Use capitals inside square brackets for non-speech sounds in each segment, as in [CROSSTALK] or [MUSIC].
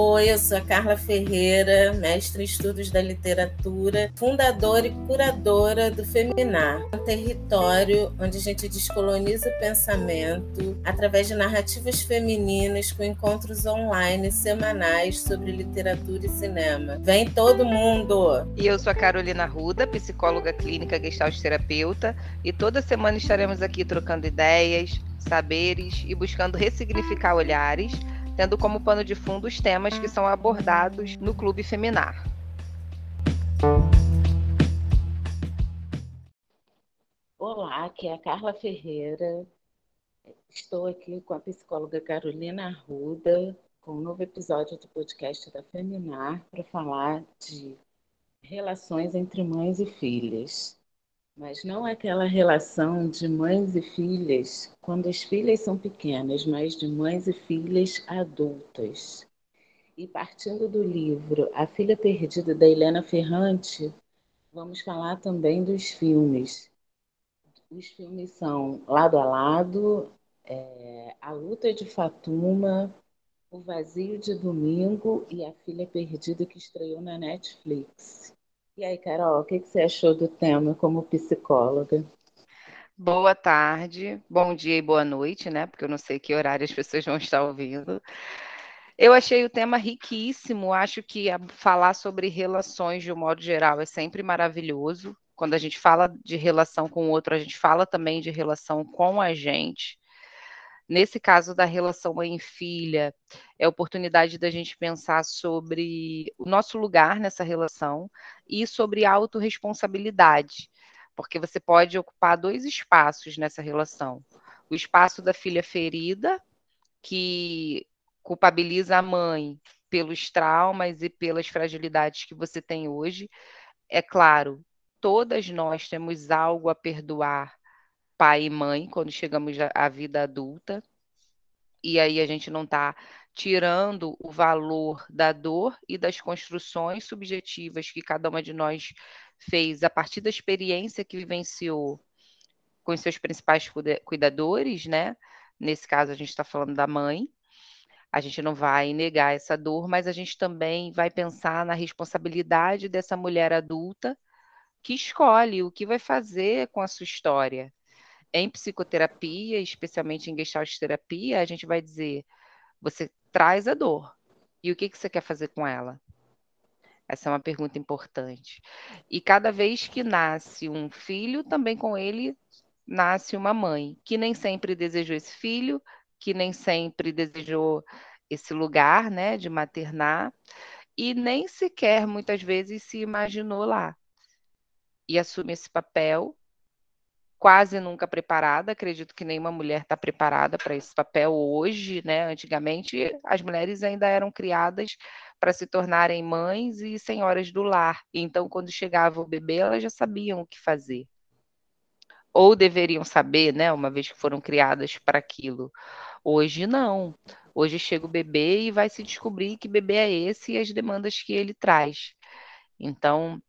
Oi, eu sou a Carla Ferreira, mestre em estudos da literatura, fundadora e curadora do Feminar, um território onde a gente descoloniza o pensamento através de narrativas femininas com encontros online semanais sobre literatura e cinema. Vem todo mundo! E eu sou a Carolina Ruda, psicóloga clínica gestalt terapeuta, e toda semana estaremos aqui trocando ideias, saberes e buscando ressignificar olhares tendo como pano de fundo os temas que são abordados no Clube Feminar. Olá, aqui é a Carla Ferreira. Estou aqui com a psicóloga Carolina Arruda, com um novo episódio do podcast da Feminar para falar de relações entre mães e filhas. Mas não aquela relação de mães e filhas quando as filhas são pequenas, mas de mães e filhas adultas. E partindo do livro A Filha Perdida da Helena Ferrante, vamos falar também dos filmes. Os filmes são Lado a Lado, é, A Luta de Fatuma, O Vazio de Domingo e A Filha Perdida que estreou na Netflix. E aí, Carol, o que, você achou do tema como psicóloga? Boa tarde, bom dia e boa noite, né? Porque eu não sei que horário as pessoas vão estar ouvindo. Eu achei o tema riquíssimo, acho que falar sobre relações de um modo geral é sempre maravilhoso. Quando a gente fala de relação com o outro, a gente fala também de relação com a gente. Nesse caso da relação mãe filha, é oportunidade da gente pensar sobre o nosso lugar nessa relação e sobre autorresponsabilidade, porque você pode ocupar dois espaços nessa relação. O espaço da filha ferida, que culpabiliza a mãe pelos traumas e pelas fragilidades que você tem hoje. É claro, todas nós temos algo a perdoar pai e mãe quando chegamos à vida adulta. E aí a gente não está tirando o valor da dor e das construções subjetivas que cada uma de nós fez a partir da experiência que vivenciou com seus principais cuidadores, né? Nesse caso, a gente está falando da mãe. A gente não vai negar essa dor, mas a gente também vai pensar na responsabilidade dessa mulher adulta que escolhe o que vai fazer com a sua história. Em psicoterapia, especialmente em gestalt terapia, a gente vai dizer: você traz a dor. E o que, que você quer fazer com ela? Essa é uma pergunta importante. E cada vez que nasce um filho, também com ele nasce uma mãe, que nem sempre desejou esse filho, que nem sempre desejou esse lugar, né, de maternar, e nem sequer muitas vezes se imaginou lá. E assume esse papel quase nunca preparada. Acredito que nenhuma mulher está preparada para esse papel hoje, né? Antigamente, as mulheres ainda eram criadas para se tornarem mães e senhoras do lar. Então, quando chegava o bebê, elas já sabiam o que fazer. Ou deveriam saber, né? Uma vez que foram criadas para aquilo. Hoje não. Hoje chega o bebê e vai se descobrir que bebê é esse e as demandas que ele traz. Então,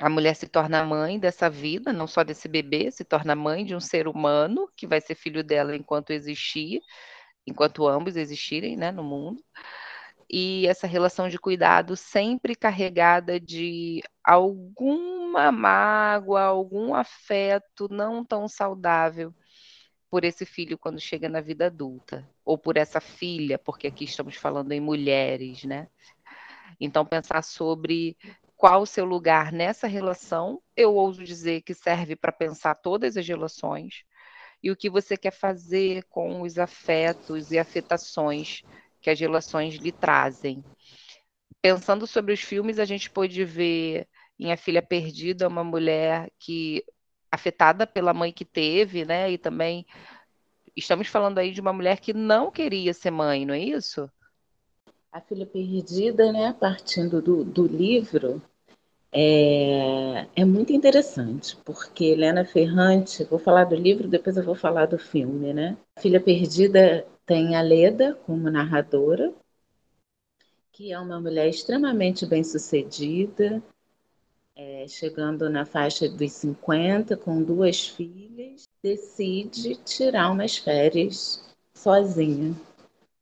a mulher se torna mãe dessa vida, não só desse bebê, se torna mãe de um ser humano que vai ser filho dela enquanto existir, enquanto ambos existirem, né, no mundo. E essa relação de cuidado sempre carregada de alguma mágoa, algum afeto não tão saudável por esse filho quando chega na vida adulta, ou por essa filha, porque aqui estamos falando em mulheres, né? Então, pensar sobre qual o seu lugar nessa relação, eu ouso dizer que serve para pensar todas as relações, e o que você quer fazer com os afetos e afetações que as relações lhe trazem. Pensando sobre os filmes, a gente pôde ver em A Filha Perdida uma mulher que afetada pela mãe que teve, né? E também estamos falando aí de uma mulher que não queria ser mãe, não é isso? A Filha Perdida, né, partindo do, do livro, é, é muito interessante, porque Helena Ferrante, vou falar do livro, depois eu vou falar do filme, né? Filha Perdida tem a Leda como narradora, que é uma mulher extremamente bem-sucedida, é, chegando na faixa dos 50, com duas filhas, decide tirar umas férias sozinha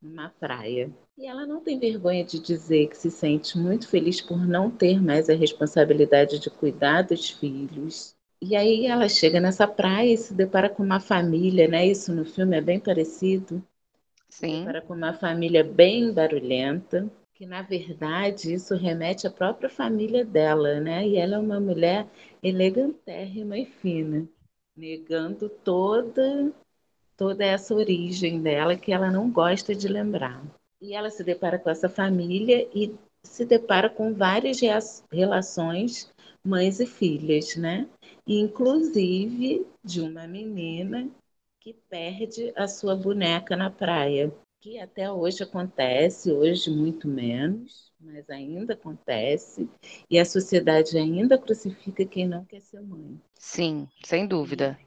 numa praia. E ela não tem vergonha de dizer que se sente muito feliz por não ter mais a responsabilidade de cuidar dos filhos. E aí ela chega nessa praia e se depara com uma família, né? Isso no filme é bem parecido. Sim. Se depara com uma família bem barulhenta, que na verdade isso remete à própria família dela, né? E ela é uma mulher elegantérrima e fina, negando toda toda essa origem dela que ela não gosta de lembrar. E ela se depara com essa família e se depara com várias relações mães e filhas, né? Inclusive de uma menina que perde a sua boneca na praia, que até hoje acontece, hoje muito menos, mas ainda acontece, e a sociedade ainda crucifica quem não quer ser mãe. Sim, sem dúvida.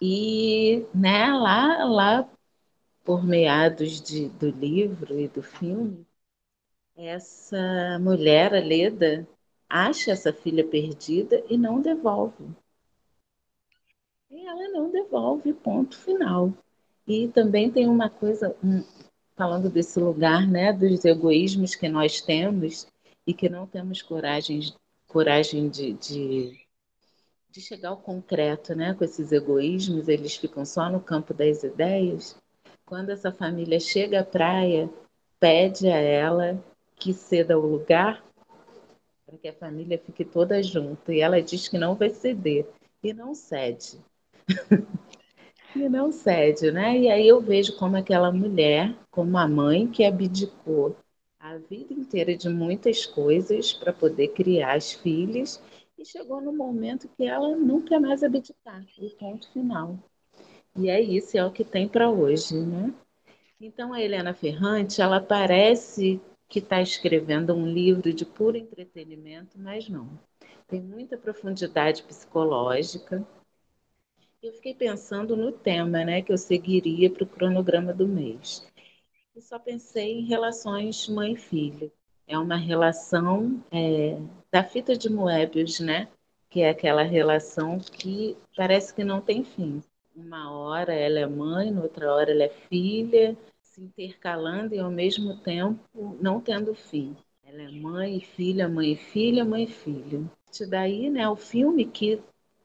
E né, lá, lá por meados de, do livro e do filme, essa mulher, a Leda, acha essa filha perdida e não devolve. E ela não devolve, ponto final. E também tem uma coisa, um, falando desse lugar, né, dos egoísmos que nós temos e que não temos coragem, coragem de, de de chegar ao concreto, né? Com esses egoísmos, eles ficam só no campo das ideias. Quando essa família chega à praia, pede a ela que ceda o lugar para que a família fique toda junta. E ela diz que não vai ceder e não cede. [LAUGHS] e não cede, né? E aí eu vejo como aquela mulher, como a mãe que abdicou a vida inteira de muitas coisas para poder criar as filhas e chegou no momento que ela quer mais abdicar, o ponto final. E é isso, é o que tem para hoje, né? Então a Helena Ferrante, ela parece que está escrevendo um livro de puro entretenimento, mas não. Tem muita profundidade psicológica. Eu fiquei pensando no tema, né, que eu seguiria para o cronograma do mês. E só pensei em relações mãe-filha é uma relação é, da fita de Moebius, né? Que é aquela relação que parece que não tem fim. Uma hora ela é mãe, noutra hora ela é filha, se intercalando e ao mesmo tempo não tendo fim. Ela é mãe e filha, mãe e filha, mãe e filha. Daí, né, o filme que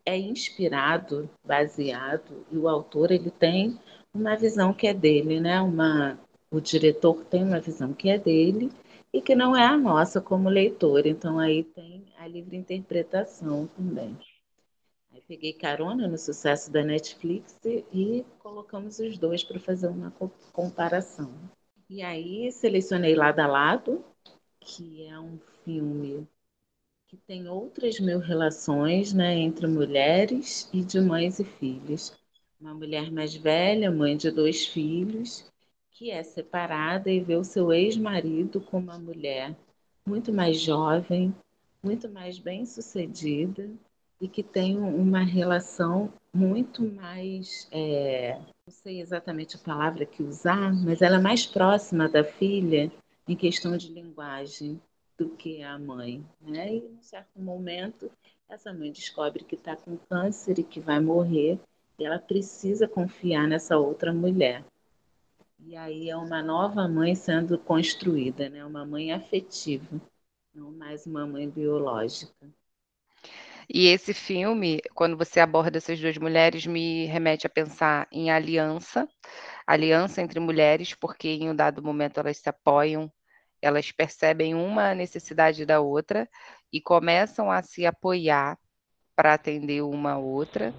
é inspirado, baseado, e o autor ele tem uma visão que é dele, né? Uma, o diretor tem uma visão que é dele e que não é a nossa como leitor. Então aí tem a livre interpretação também. Peguei carona no sucesso da Netflix e colocamos os dois para fazer uma comparação. E aí selecionei Lado a Lado, que é um filme que tem outras mil relações né, entre mulheres e de mães e filhos. Uma mulher mais velha, mãe de dois filhos, que é separada e vê o seu ex-marido com uma mulher muito mais jovem, muito mais bem-sucedida e que tem uma relação muito mais, é, não sei exatamente a palavra que usar, mas ela é mais próxima da filha em questão de linguagem do que a mãe. Né? E, em um certo momento, essa mãe descobre que está com câncer e que vai morrer, e ela precisa confiar nessa outra mulher. E aí é uma nova mãe sendo construída, né? Uma mãe afetiva, não mais uma mãe biológica. E esse filme, quando você aborda essas duas mulheres, me remete a pensar em aliança, aliança entre mulheres, porque em um dado momento elas se apoiam, elas percebem uma necessidade da outra e começam a se apoiar para atender uma outra.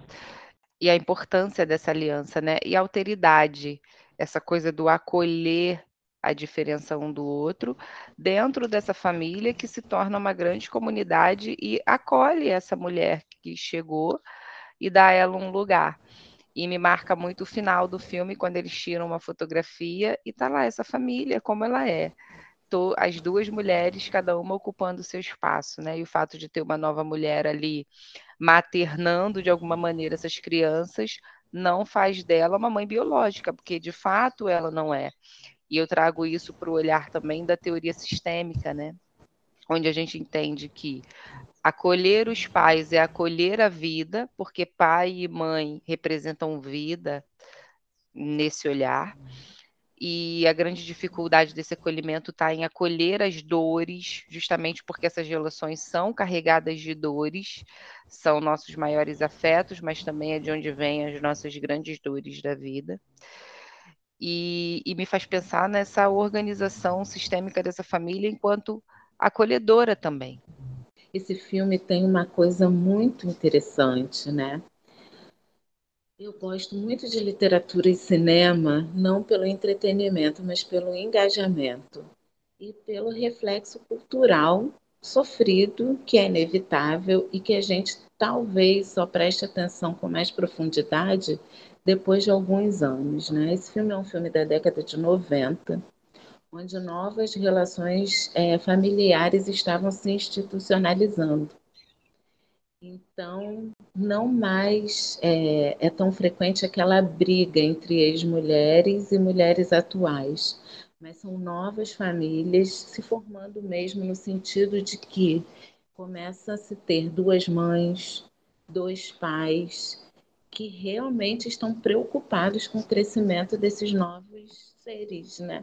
E a importância dessa aliança, né? E a alteridade essa coisa do acolher a diferença um do outro, dentro dessa família que se torna uma grande comunidade e acolhe essa mulher que chegou e dá a ela um lugar. E me marca muito o final do filme, quando eles tiram uma fotografia e tá lá essa família, como ela é. Tô, as duas mulheres, cada uma ocupando o seu espaço, né? E o fato de ter uma nova mulher ali maternando de alguma maneira essas crianças não faz dela uma mãe biológica, porque de fato ela não é. E eu trago isso para o olhar também da teoria sistêmica, né? Onde a gente entende que acolher os pais é acolher a vida, porque pai e mãe representam vida nesse olhar. e a grande dificuldade desse acolhimento está em acolher as dores, justamente porque essas relações são carregadas de dores, são nossos maiores afetos, mas também é de onde vêm as nossas grandes dores da vida. E, e me faz pensar nessa organização sistêmica dessa família enquanto acolhedora também. Esse filme tem uma coisa muito interessante, né? Eu gosto muito de literatura e cinema, não pelo entretenimento, mas pelo engajamento e pelo reflexo cultural sofrido, que é inevitável e que a gente talvez só preste atenção com mais profundidade depois de alguns anos. Né? Esse filme é um filme da década de 90, onde novas relações é, familiares estavam se institucionalizando. Então, não mais é, é tão frequente aquela briga entre ex-mulheres e mulheres atuais, mas são novas famílias se formando mesmo no sentido de que começa a se ter duas mães, dois pais, que realmente estão preocupados com o crescimento desses novos seres, né?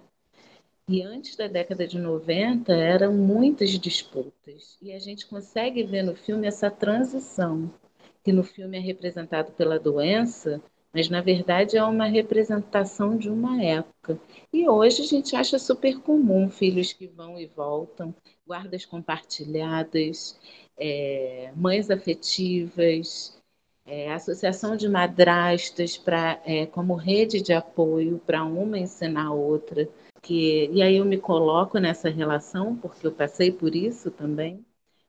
E antes da década de 90 eram muitas disputas. E a gente consegue ver no filme essa transição, que no filme é representado pela doença, mas na verdade é uma representação de uma época. E hoje a gente acha super comum filhos que vão e voltam, guardas compartilhadas, é, mães afetivas, é, associação de madrastas pra, é, como rede de apoio para uma ensinar a outra porque e aí eu me coloco nessa relação porque eu passei por isso também.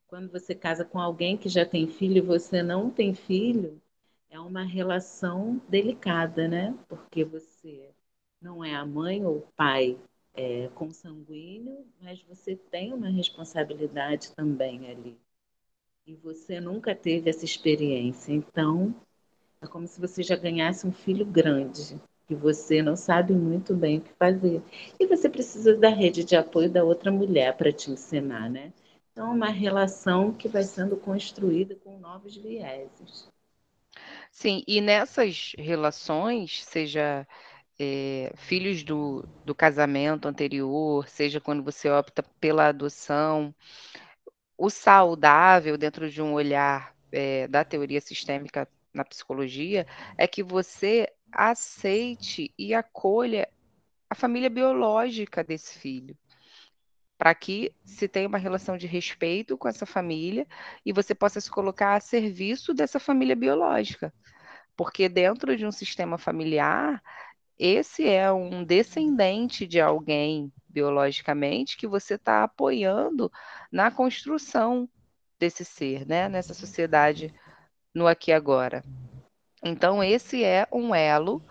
Quando você casa com alguém que já tem filho e você não tem filho, é uma relação delicada, né? Porque você não é a mãe ou o pai é, consanguíneo, mas você tem uma responsabilidade também ali. E você nunca teve essa experiência. Então, é como se você já ganhasse um filho grande que você não sabe muito bem o que fazer. E você precisa da rede de apoio da outra mulher para te ensinar, né? Então, é uma relação que vai sendo construída com novos vieses. Sim, e nessas relações, seja é, filhos do, do casamento anterior, seja quando você opta pela adoção, o saudável dentro de um olhar é, da teoria sistêmica na psicologia é que você aceite e acolha a família biológica desse filho, para que se tenha uma relação de respeito com essa família e você possa se colocar a serviço dessa família biológica. Porque dentro de um sistema familiar, esse é um descendente de alguém biologicamente que você está apoiando na construção desse ser, né? nessa sociedade no aqui e agora. Então, esse é um elo,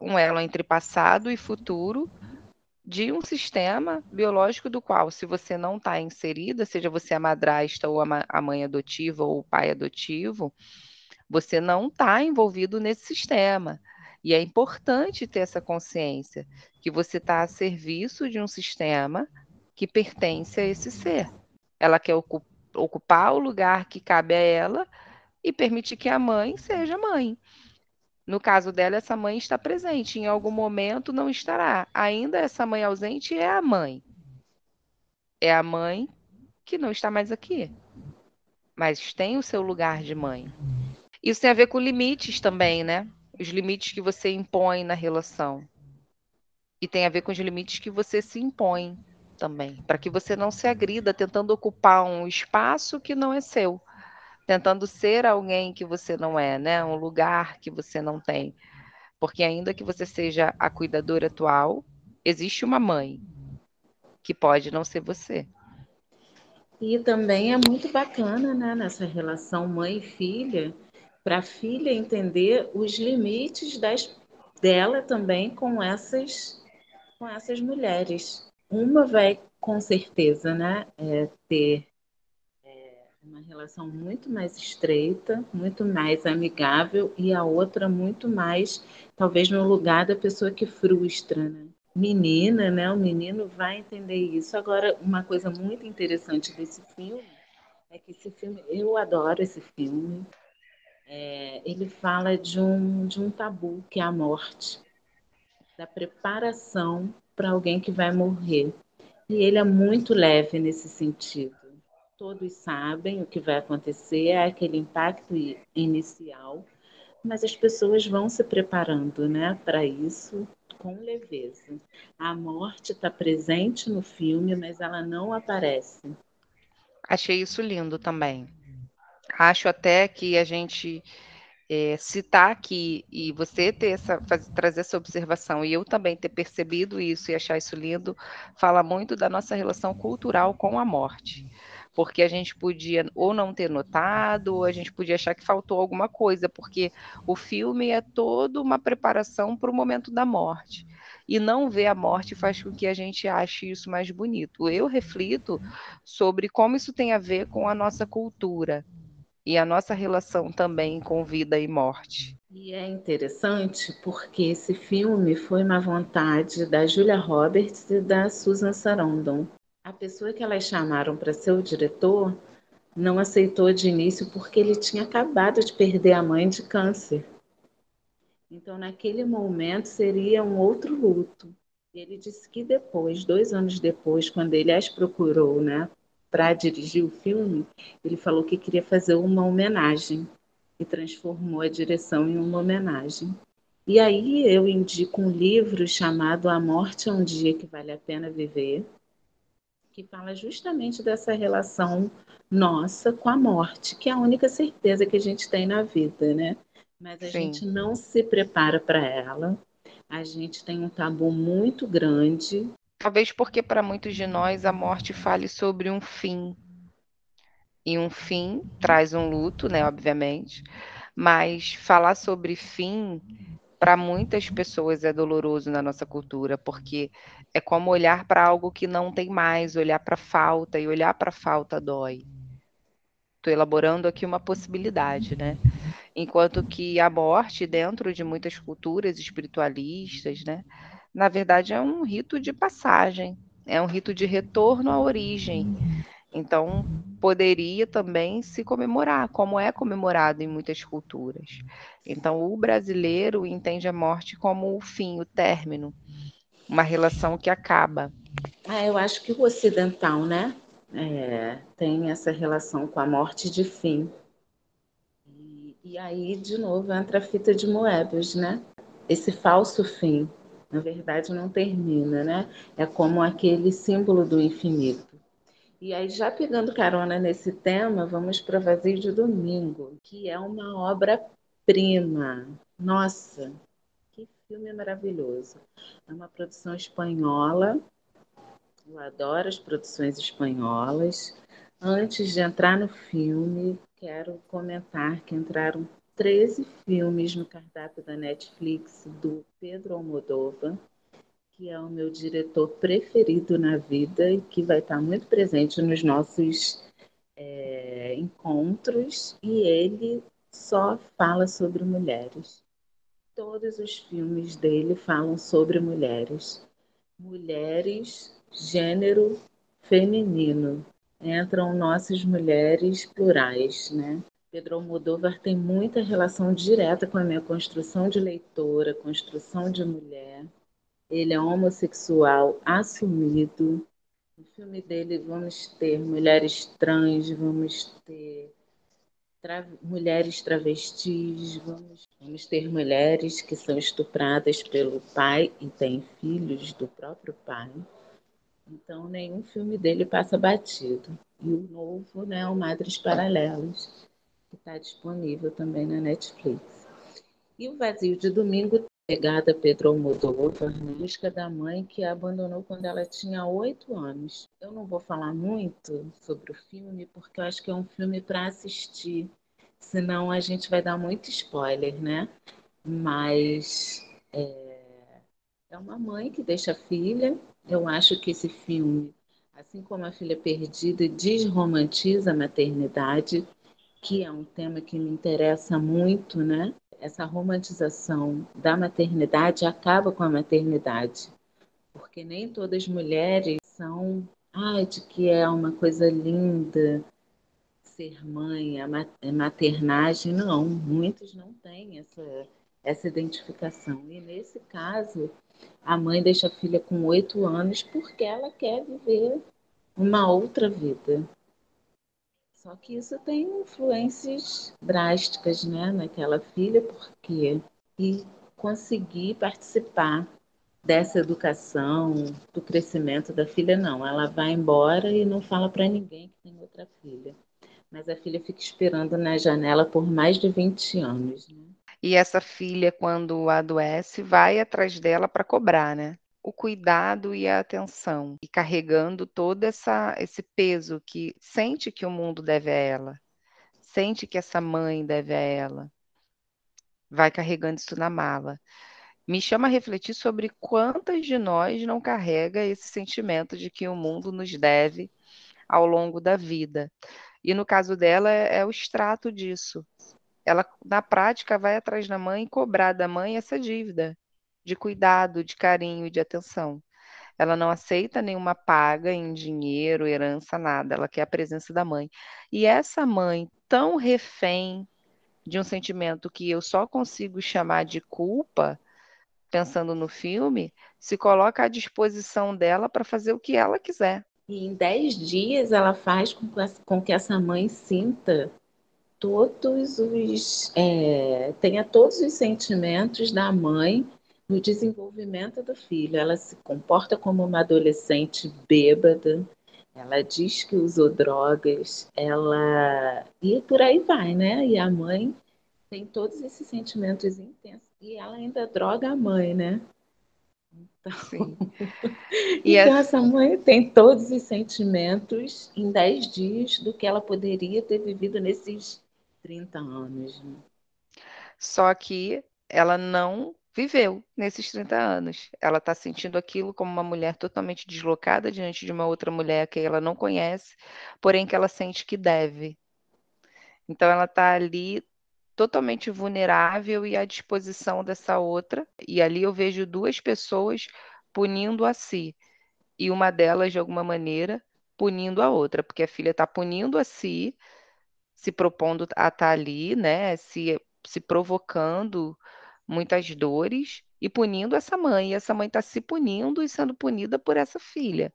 um elo entre passado e futuro de um sistema biológico do qual, se você não está inserida, seja você a madrasta ou a mãe adotiva ou o pai adotivo, você não está envolvido nesse sistema. E é importante ter essa consciência que você está a serviço de um sistema que pertence a esse ser. Ela quer ocupar o lugar que cabe a ela e permitir que a mãe seja mãe. No caso dela, essa mãe está presente, em algum momento não estará. Ainda essa mãe ausente é a mãe. É a mãe que não está mais aqui, mas tem o seu lugar de mãe. Isso tem a ver com limites também, né? Os limites que você impõe na relação. E tem a ver com os limites que você se impõe também, para que você não se agrida tentando ocupar um espaço que não é seu tentando ser alguém que você não é, né? Um lugar que você não tem. Porque ainda que você seja a cuidadora atual, existe uma mãe que pode não ser você. E também é muito bacana, né, nessa relação mãe e filha, para a filha entender os limites das, dela também com essas com essas mulheres. Uma vai com certeza, né, é, ter uma relação muito mais estreita, muito mais amigável e a outra muito mais, talvez no lugar da pessoa que frustra, né? Menina, né? O menino vai entender isso. Agora, uma coisa muito interessante desse filme é que esse filme, eu adoro esse filme. É, ele fala de um, de um tabu que é a morte. da preparação para alguém que vai morrer. E ele é muito leve nesse sentido. Todos sabem o que vai acontecer, é aquele impacto inicial, mas as pessoas vão se preparando né, para isso com leveza. A morte está presente no filme, mas ela não aparece. Achei isso lindo também. Acho até que a gente é, citar aqui e você ter essa, trazer essa observação e eu também ter percebido isso e achar isso lindo, fala muito da nossa relação cultural com a morte. Porque a gente podia ou não ter notado, ou a gente podia achar que faltou alguma coisa, porque o filme é toda uma preparação para o momento da morte. E não ver a morte faz com que a gente ache isso mais bonito. Eu reflito sobre como isso tem a ver com a nossa cultura, e a nossa relação também com vida e morte. E é interessante porque esse filme foi uma vontade da Julia Roberts e da Susan Sarandon. A pessoa que elas chamaram para ser o diretor não aceitou de início porque ele tinha acabado de perder a mãe de câncer. Então, naquele momento, seria um outro luto. Ele disse que depois, dois anos depois, quando ele as procurou, né, para dirigir o filme, ele falou que queria fazer uma homenagem e transformou a direção em uma homenagem. E aí eu indico um livro chamado A Morte é um Dia que Vale a Pena Viver, que fala justamente dessa relação nossa com a morte, que é a única certeza que a gente tem na vida, né? Mas a Sim. gente não se prepara para ela. A gente tem um tabu muito grande Talvez porque para muitos de nós a morte fale sobre um fim. E um fim traz um luto, né, obviamente. Mas falar sobre fim para muitas pessoas é doloroso na nossa cultura, porque é como olhar para algo que não tem mais, olhar para falta, e olhar para falta dói. Estou elaborando aqui uma possibilidade, né? Enquanto que a morte, dentro de muitas culturas espiritualistas, né, na verdade, é um rito de passagem, é um rito de retorno à origem. Então, poderia também se comemorar, como é comemorado em muitas culturas. Então, o brasileiro entende a morte como o fim, o término, uma relação que acaba. Ah, eu acho que o ocidental, né, é, tem essa relação com a morte de fim. E, e aí, de novo, entra a fita de Moebius, né? Esse falso fim na verdade não termina, né? É como aquele símbolo do infinito. E aí, já pegando carona nesse tema, vamos para Vazio de Domingo, que é uma obra-prima. Nossa, que filme maravilhoso. É uma produção espanhola. Eu adoro as produções espanholas. Antes de entrar no filme, quero comentar que entraram 13 filmes no cardápio da Netflix do Pedro Almodóvar, que é o meu diretor preferido na vida e que vai estar muito presente nos nossos é, encontros. E ele só fala sobre mulheres. Todos os filmes dele falam sobre mulheres. Mulheres, gênero feminino. Entram nossas mulheres plurais, né? Pedro Almodóvar tem muita relação direta com a minha construção de leitora, construção de mulher. Ele é homossexual assumido. No filme dele vamos ter mulheres trans, vamos ter tra mulheres travestis, vamos, vamos ter mulheres que são estupradas pelo pai e têm filhos do próprio pai. Então, nenhum filme dele passa batido. E o novo, né, o Madres Paralelas que está disponível também na Netflix. E o Vazio de Domingo, pegada Pedro Almodóvar, busca da mãe que a abandonou quando ela tinha oito anos. Eu não vou falar muito sobre o filme, porque eu acho que é um filme para assistir, senão a gente vai dar muito spoiler, né? Mas é, é uma mãe que deixa a filha. Eu acho que esse filme, assim como A Filha Perdida, desromantiza a maternidade que é um tema que me interessa muito, né? Essa romantização da maternidade acaba com a maternidade, porque nem todas as mulheres são, ai, de que é uma coisa linda ser mãe, a maternagem, não, muitos não têm essa essa identificação. E nesse caso, A mãe deixa a filha com oito anos porque ela quer viver uma outra vida. Só que isso tem influências drásticas né, naquela filha, porque e conseguir participar dessa educação, do crescimento da filha, não. Ela vai embora e não fala para ninguém que tem outra filha. Mas a filha fica esperando na janela por mais de 20 anos. Né? E essa filha, quando adoece, vai atrás dela para cobrar, né? O cuidado e a atenção, e carregando todo essa, esse peso que sente que o mundo deve a ela, sente que essa mãe deve a ela, vai carregando isso na mala. Me chama a refletir sobre quantas de nós não carrega esse sentimento de que o mundo nos deve ao longo da vida. E no caso dela é, é o extrato disso. Ela, na prática, vai atrás da mãe cobrar da mãe essa dívida de cuidado, de carinho e de atenção. Ela não aceita nenhuma paga em dinheiro, herança, nada. Ela quer a presença da mãe. E essa mãe, tão refém de um sentimento que eu só consigo chamar de culpa, pensando no filme, se coloca à disposição dela para fazer o que ela quiser. E em dez dias ela faz com que essa mãe sinta todos os é, tenha todos os sentimentos da mãe no desenvolvimento do filho. Ela se comporta como uma adolescente bêbada, ela diz que usou drogas, ela. E por aí vai, né? E a mãe tem todos esses sentimentos intensos. E ela ainda droga a mãe, né? Então, Sim. [LAUGHS] e então essa mãe tem todos os sentimentos em 10 dias do que ela poderia ter vivido nesses 30 anos. Né? Só que ela não viveu nesses 30 anos. Ela está sentindo aquilo como uma mulher totalmente deslocada diante de uma outra mulher que ela não conhece, porém que ela sente que deve. Então ela está ali totalmente vulnerável e à disposição dessa outra. E ali eu vejo duas pessoas punindo a si. E uma delas, de alguma maneira, punindo a outra, porque a filha está punindo a si, se propondo a estar tá ali, né? Se, se provocando muitas dores e punindo essa mãe. E essa mãe está se punindo e sendo punida por essa filha.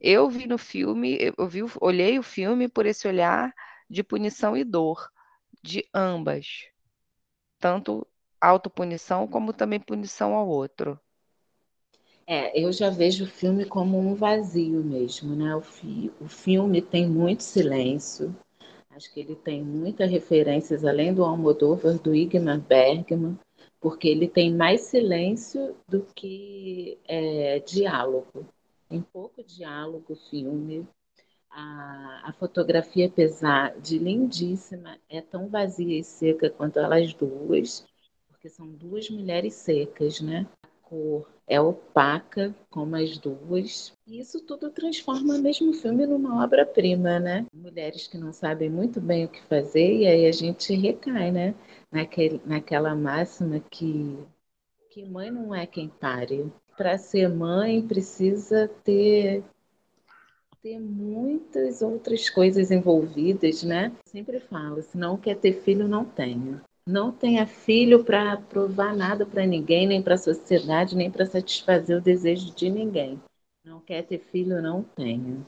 Eu vi no filme, eu vi, olhei o filme por esse olhar de punição e dor de ambas, tanto autopunição como também punição ao outro. É, eu já vejo o filme como um vazio mesmo, né? O, fi o filme tem muito silêncio, acho que ele tem muitas referências, além do Almodóvar, do Igmar Bergman, porque ele tem mais silêncio do que é, diálogo. Tem pouco diálogo o filme. A, a fotografia, apesar de lindíssima, é tão vazia e seca quanto elas duas, porque são duas mulheres secas, né? Cor é opaca, como as duas. E isso tudo transforma mesmo o filme numa obra-prima, né? Mulheres que não sabem muito bem o que fazer, e aí a gente recai, né? Naquele, naquela máxima que, que mãe não é quem pare. Para ser mãe, precisa ter ter muitas outras coisas envolvidas, né? Sempre falo, se não quer ter filho, não tenha. Não tenha filho para provar nada para ninguém, nem para a sociedade, nem para satisfazer o desejo de ninguém. Não quer ter filho, não tenha.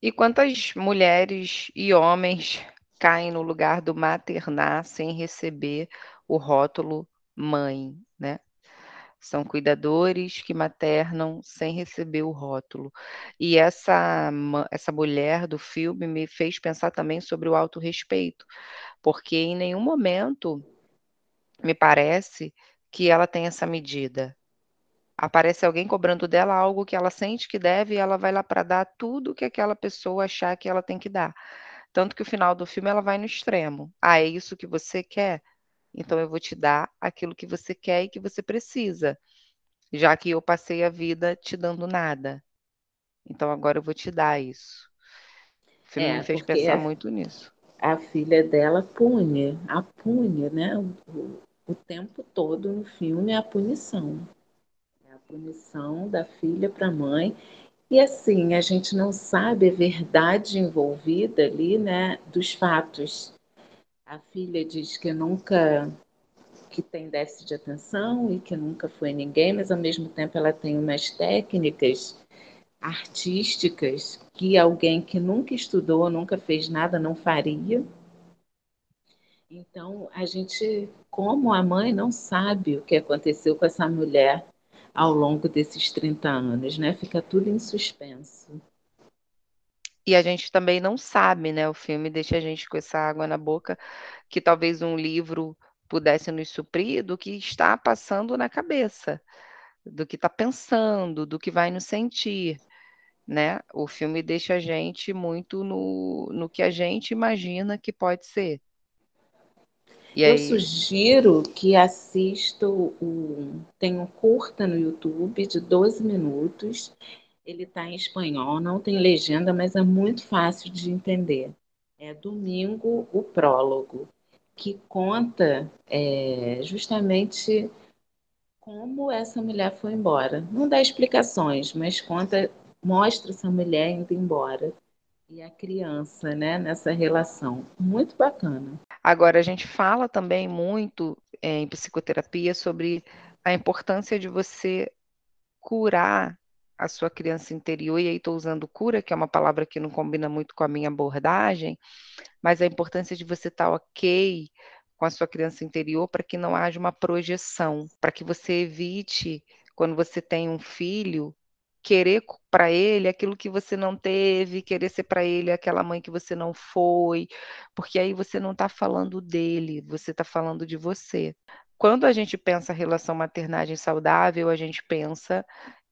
E quantas mulheres e homens caem no lugar do maternar sem receber o rótulo mãe, né? São cuidadores que maternam sem receber o rótulo. E essa, essa mulher do filme me fez pensar também sobre o autorrespeito, porque em nenhum momento me parece que ela tem essa medida. Aparece alguém cobrando dela algo que ela sente que deve e ela vai lá para dar tudo que aquela pessoa achar que ela tem que dar. Tanto que o final do filme ela vai no extremo. Ah, é isso que você quer? Então eu vou te dar aquilo que você quer e que você precisa, já que eu passei a vida te dando nada. Então agora eu vou te dar isso. O filme é, me fez pensar muito nisso a filha dela pune, a pune, né? O, o tempo todo no filme é a punição. É a punição da filha para a mãe. E assim, a gente não sabe a verdade envolvida ali, né, dos fatos. A filha diz que nunca que tem déficit de atenção e que nunca foi ninguém, mas ao mesmo tempo ela tem umas técnicas artísticas que alguém que nunca estudou, nunca fez nada, não faria. Então, a gente, como a mãe, não sabe o que aconteceu com essa mulher ao longo desses 30 anos, né? Fica tudo em suspenso. E a gente também não sabe, né? O filme deixa a gente com essa água na boca, que talvez um livro pudesse nos suprir do que está passando na cabeça, do que está pensando, do que vai nos sentir né? O filme deixa a gente muito no, no que a gente imagina que pode ser. E Eu aí... sugiro que assista um, tem um curta no YouTube de 12 minutos. Ele está em espanhol, não tem legenda, mas é muito fácil de entender. É Domingo, o prólogo, que conta é, justamente como essa mulher foi embora. Não dá explicações, mas conta mostra essa mulher indo embora e a criança, né, nessa relação. Muito bacana. Agora, a gente fala também muito é, em psicoterapia sobre a importância de você curar a sua criança interior, e aí estou usando cura, que é uma palavra que não combina muito com a minha abordagem, mas a importância de você estar tá ok com a sua criança interior para que não haja uma projeção, para que você evite, quando você tem um filho, querer para ele aquilo que você não teve, querer ser para ele aquela mãe que você não foi, porque aí você não está falando dele, você está falando de você. Quando a gente pensa relação maternagem saudável, a gente pensa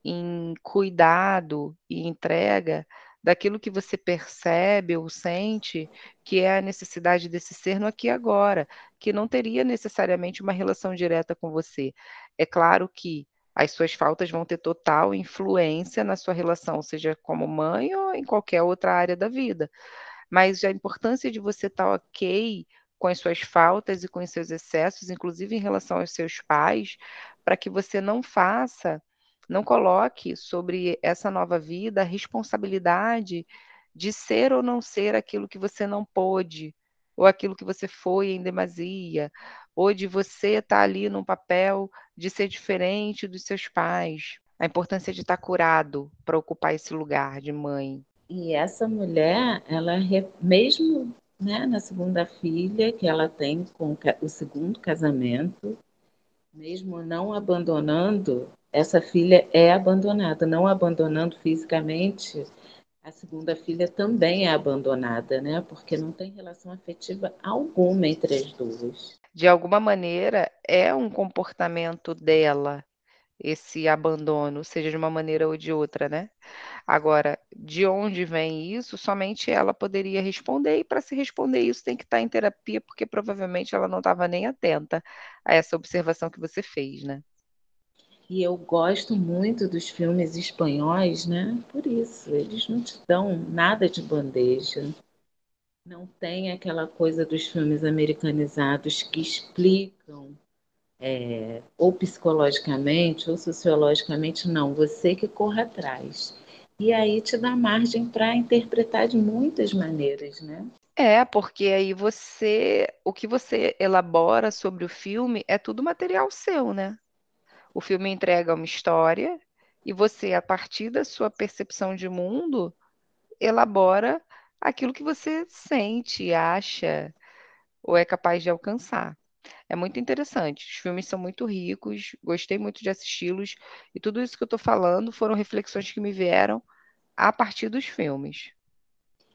em cuidado e entrega daquilo que você percebe ou sente que é a necessidade desse ser no aqui e agora, que não teria necessariamente uma relação direta com você. É claro que as suas faltas vão ter total influência na sua relação, seja como mãe ou em qualquer outra área da vida. Mas a importância de você estar ok com as suas faltas e com os seus excessos, inclusive em relação aos seus pais, para que você não faça, não coloque sobre essa nova vida a responsabilidade de ser ou não ser aquilo que você não pôde, ou aquilo que você foi em demasia, ou de você estar tá ali num papel de ser diferente dos seus pais. A importância de estar tá curado para ocupar esse lugar de mãe. E essa mulher, ela mesmo né, na segunda filha que ela tem com o segundo casamento, mesmo não abandonando, essa filha é abandonada, não abandonando fisicamente, a segunda filha também é abandonada, né? Porque não tem relação afetiva alguma entre as duas. De alguma maneira, é um comportamento dela esse abandono, seja de uma maneira ou de outra, né? Agora, de onde vem isso? Somente ela poderia responder, e para se responder isso tem que estar em terapia, porque provavelmente ela não estava nem atenta a essa observação que você fez, né? E eu gosto muito dos filmes espanhóis, né? Por isso, eles não te dão nada de bandeja. Não tem aquela coisa dos filmes americanizados que explicam, é, ou psicologicamente ou sociologicamente, não. Você que corre atrás. E aí te dá margem para interpretar de muitas maneiras, né? É, porque aí você, o que você elabora sobre o filme é tudo material seu, né? O filme entrega uma história e você, a partir da sua percepção de mundo, elabora aquilo que você sente, acha ou é capaz de alcançar. É muito interessante. Os filmes são muito ricos, gostei muito de assisti-los e tudo isso que eu estou falando foram reflexões que me vieram a partir dos filmes.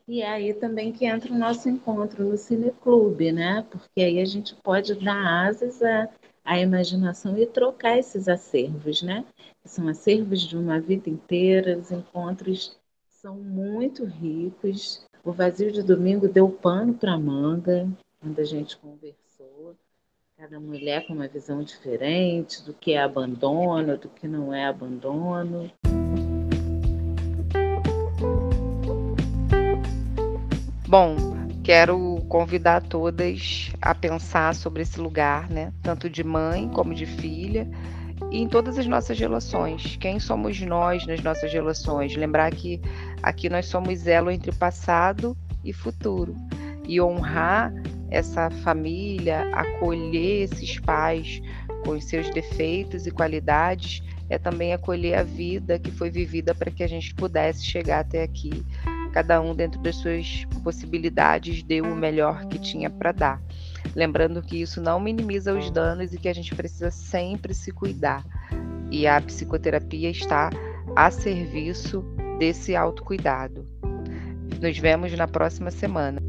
E é aí também que entra o nosso encontro no Cineclube, né? Porque aí a gente pode dar asas a a imaginação e trocar esses acervos, né? São acervos de uma vida inteira, os encontros são muito ricos. O vazio de domingo deu pano para manga, quando a gente conversou. Cada mulher com uma visão diferente do que é abandono, do que não é abandono. Bom, quero convidar todas a pensar sobre esse lugar, né? Tanto de mãe como de filha e em todas as nossas relações. Quem somos nós nas nossas relações? Lembrar que aqui nós somos elo entre passado e futuro e honrar essa família, acolher esses pais com os seus defeitos e qualidades, é também acolher a vida que foi vivida para que a gente pudesse chegar até aqui. Cada um dentro das suas possibilidades deu o melhor que tinha para dar. Lembrando que isso não minimiza os danos e que a gente precisa sempre se cuidar. E a psicoterapia está a serviço desse autocuidado. Nos vemos na próxima semana.